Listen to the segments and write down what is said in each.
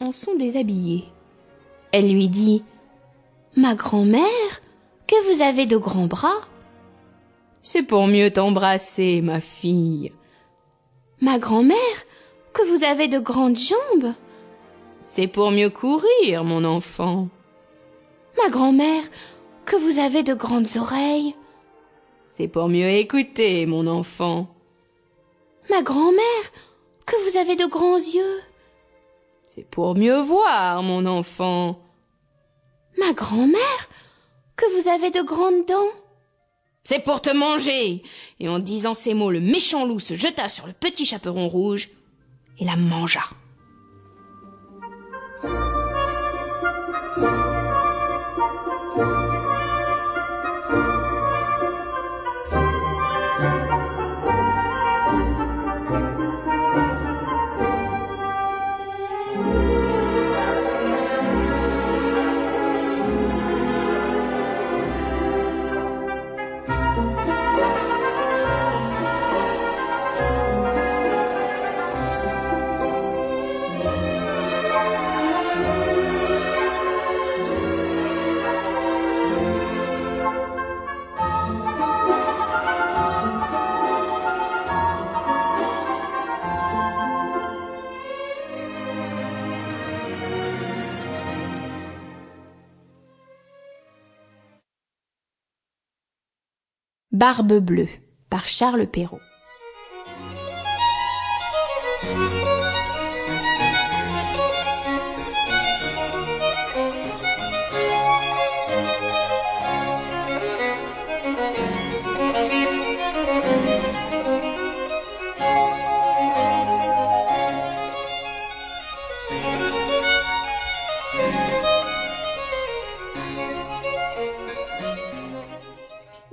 en sont déshabillés. Elle lui dit Ma grand-mère, que vous avez de grands bras. C'est pour mieux t'embrasser, ma fille. Ma grand-mère, que vous avez de grandes jambes. C'est pour mieux courir, mon enfant. Ma grand-mère, que vous avez de grandes oreilles. C'est pour mieux écouter, mon enfant. Ma grand-mère, que vous avez de grands yeux. C'est pour mieux voir, mon enfant. Ma grand-mère, que vous avez de grandes dents. C'est pour te manger. Et en disant ces mots, le méchant loup se jeta sur le petit chaperon rouge et la mangea. Barbe bleue par Charles Perrault.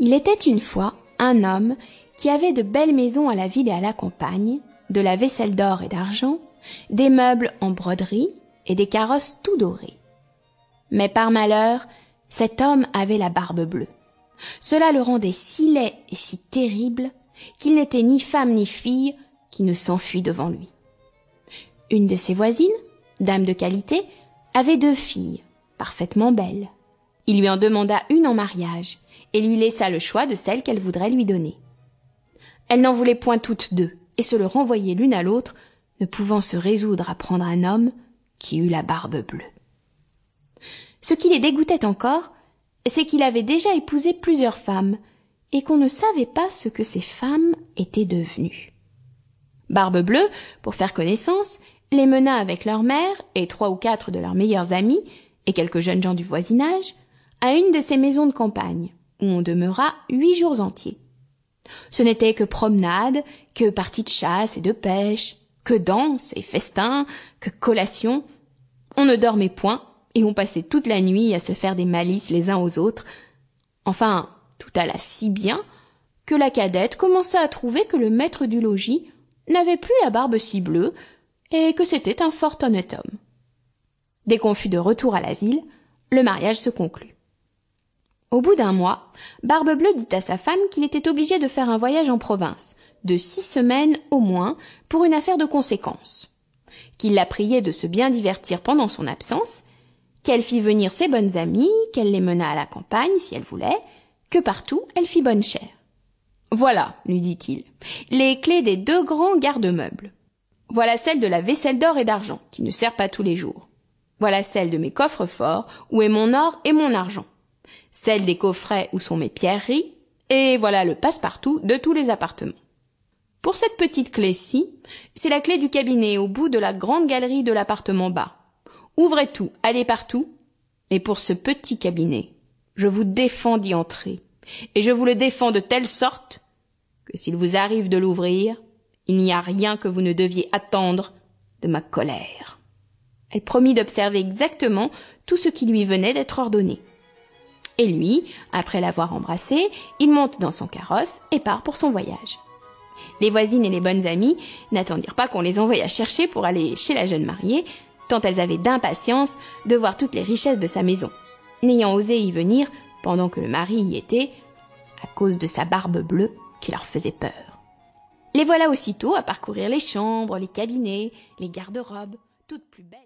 Il était une fois un homme qui avait de belles maisons à la ville et à la campagne, de la vaisselle d'or et d'argent, des meubles en broderie et des carrosses tout dorés. Mais par malheur, cet homme avait la barbe bleue. Cela le rendait si laid et si terrible qu'il n'était ni femme ni fille qui ne s'enfuit devant lui. Une de ses voisines, dame de qualité, avait deux filles, parfaitement belles. Il lui en demanda une en mariage, et lui laissa le choix de celle qu'elle voudrait lui donner. Elle n'en voulait point toutes deux, et se le renvoyait l'une à l'autre, ne pouvant se résoudre à prendre un homme qui eut la barbe bleue. Ce qui les dégoûtait encore, c'est qu'il avait déjà épousé plusieurs femmes, et qu'on ne savait pas ce que ces femmes étaient devenues. Barbe bleue, pour faire connaissance, les mena avec leur mère et trois ou quatre de leurs meilleurs amis, et quelques jeunes gens du voisinage, à une de ces maisons de campagne, où on demeura huit jours entiers. Ce n'était que promenade, que parties de chasse et de pêche, que danse et festin, que collation. On ne dormait point, et on passait toute la nuit à se faire des malices les uns aux autres. Enfin, tout alla si bien que la cadette commença à trouver que le maître du logis n'avait plus la barbe si bleue, et que c'était un fort honnête homme. Dès qu'on fut de retour à la ville, le mariage se conclut. Au bout d'un mois, Barbe Bleue dit à sa femme qu'il était obligé de faire un voyage en province, de six semaines au moins, pour une affaire de conséquence. Qu'il la priait de se bien divertir pendant son absence, qu'elle fit venir ses bonnes amies, qu'elle les mena à la campagne si elle voulait, que partout elle fit bonne chère. Voilà, lui dit-il, les clés des deux grands garde-meubles. Voilà celle de la vaisselle d'or et d'argent, qui ne sert pas tous les jours. Voilà celle de mes coffres forts, où est mon or et mon argent celle des coffrets où sont mes pierreries, et voilà le passe-partout de tous les appartements. Pour cette petite clé-ci, c'est la clé du cabinet au bout de la grande galerie de l'appartement bas. Ouvrez tout, allez partout. Et pour ce petit cabinet, je vous défends d'y entrer. Et je vous le défends de telle sorte que s'il vous arrive de l'ouvrir, il n'y a rien que vous ne deviez attendre de ma colère. Elle promit d'observer exactement tout ce qui lui venait d'être ordonné. Et lui, après l'avoir embrassé, il monte dans son carrosse et part pour son voyage. Les voisines et les bonnes amies n'attendirent pas qu'on les envoyât chercher pour aller chez la jeune mariée, tant elles avaient d'impatience de voir toutes les richesses de sa maison, n'ayant osé y venir pendant que le mari y était, à cause de sa barbe bleue qui leur faisait peur. Les voilà aussitôt à parcourir les chambres, les cabinets, les garde-robes, toutes plus belles.